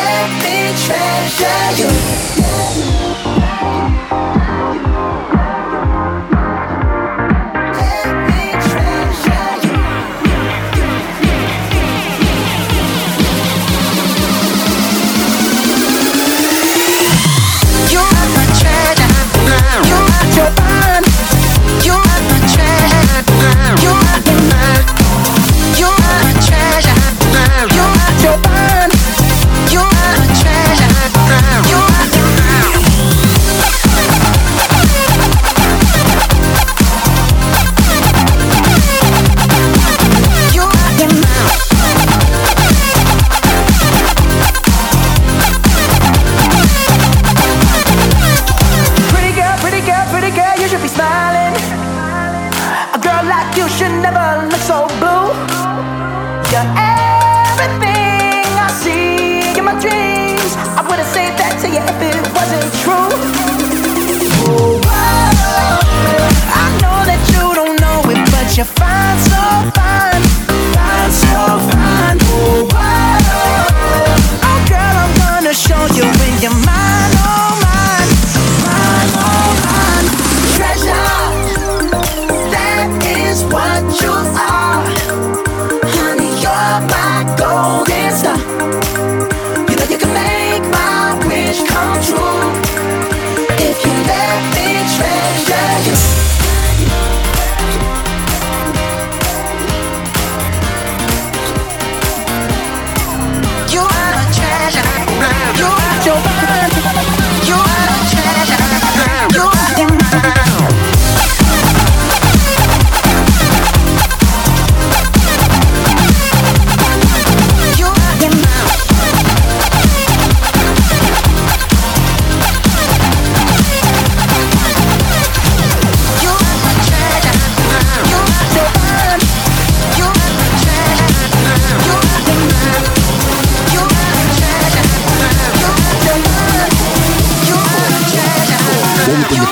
let me treasure you.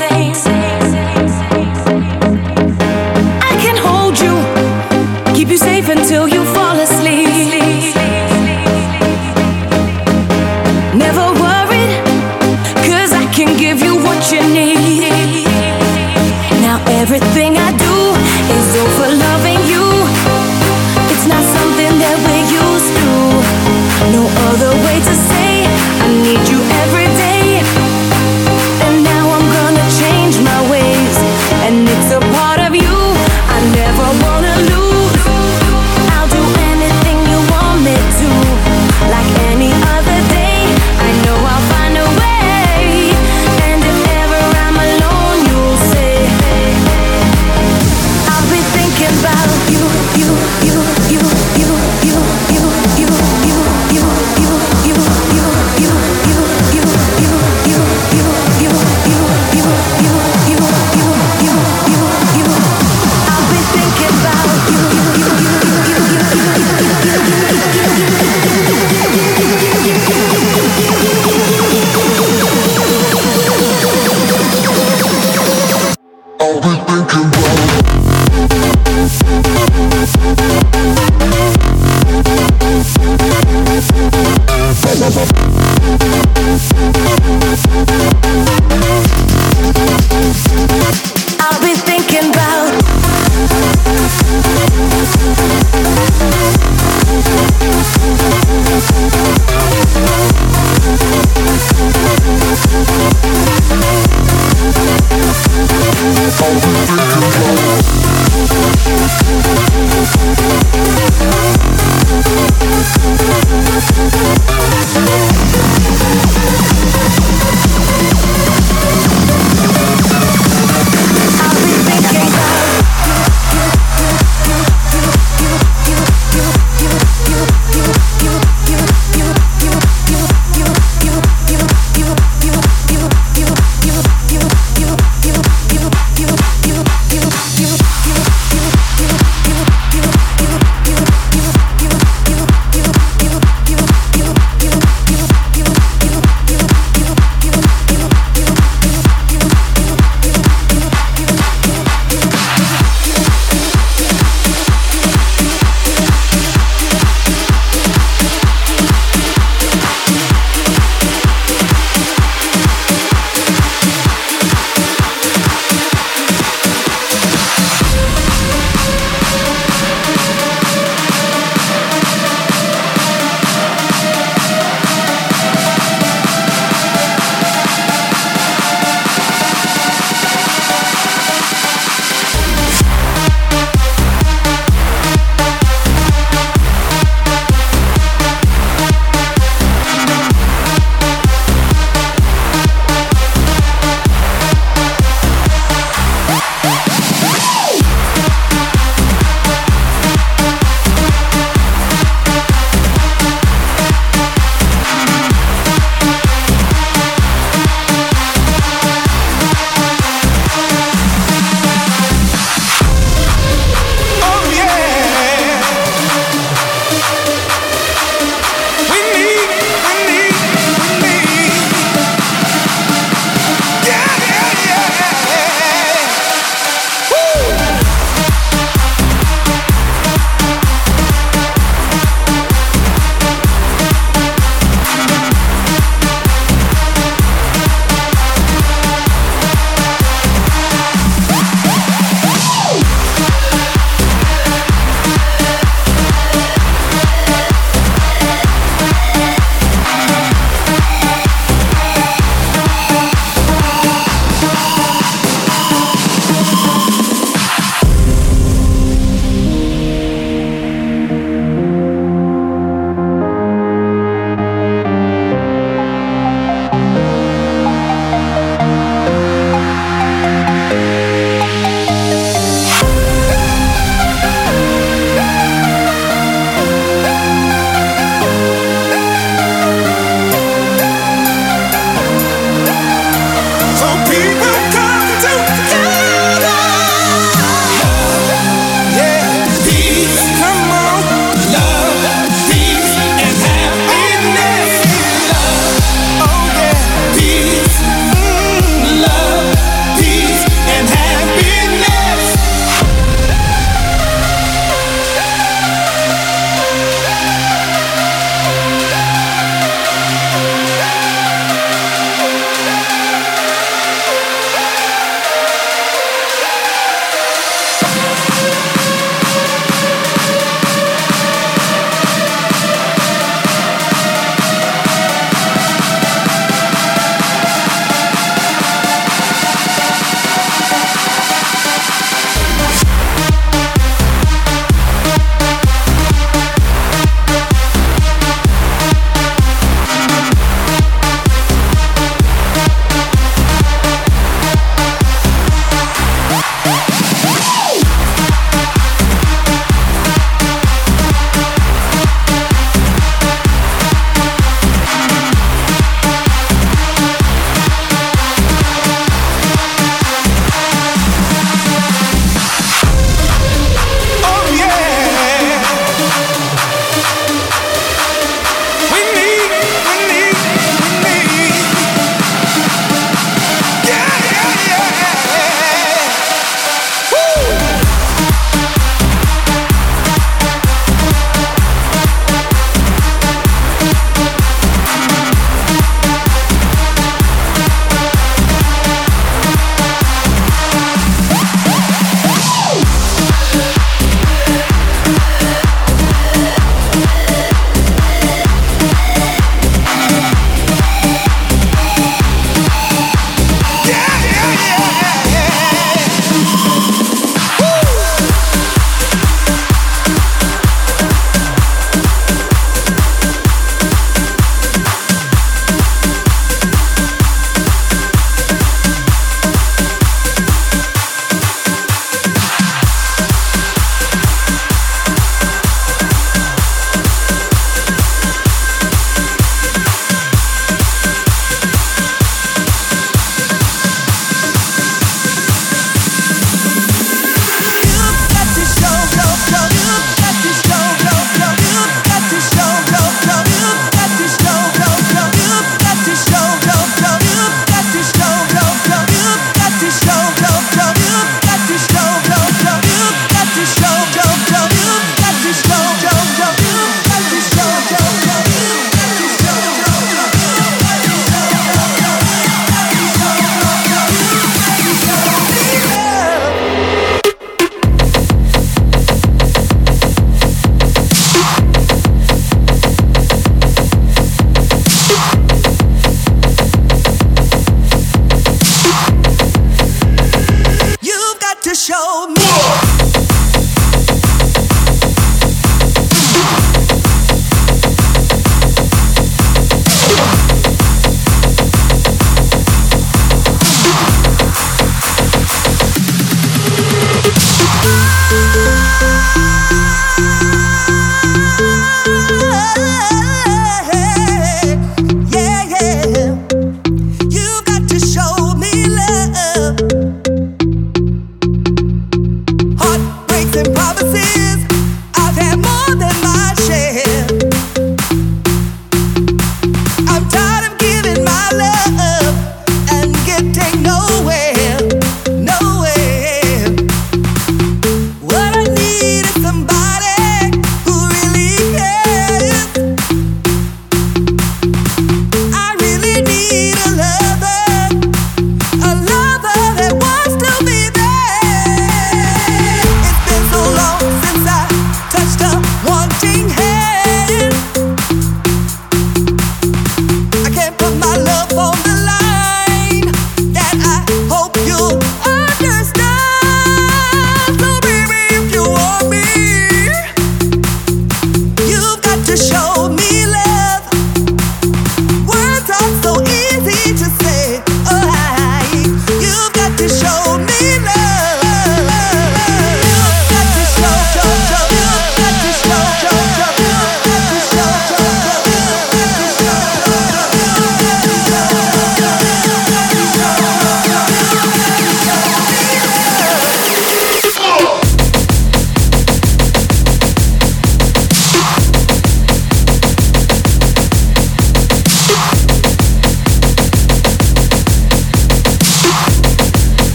change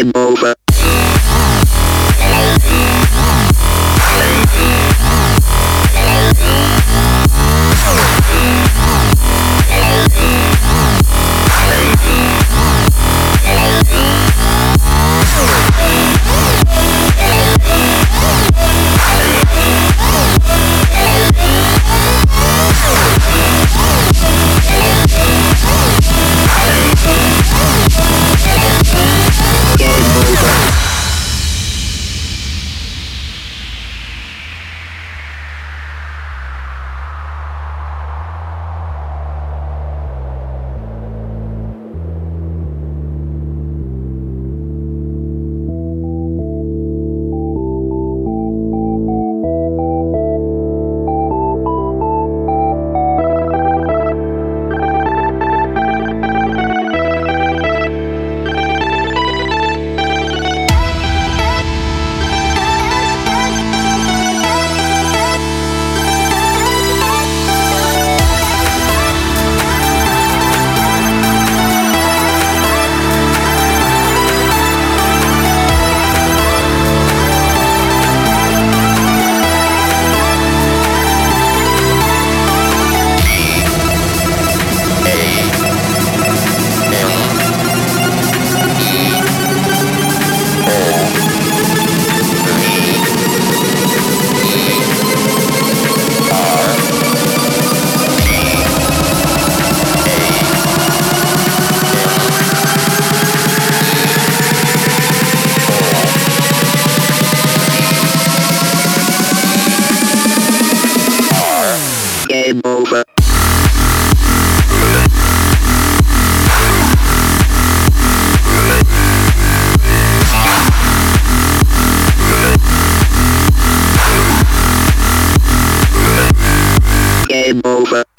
Game over. Game over.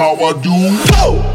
how I do.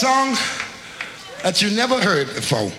Song that you never heard before.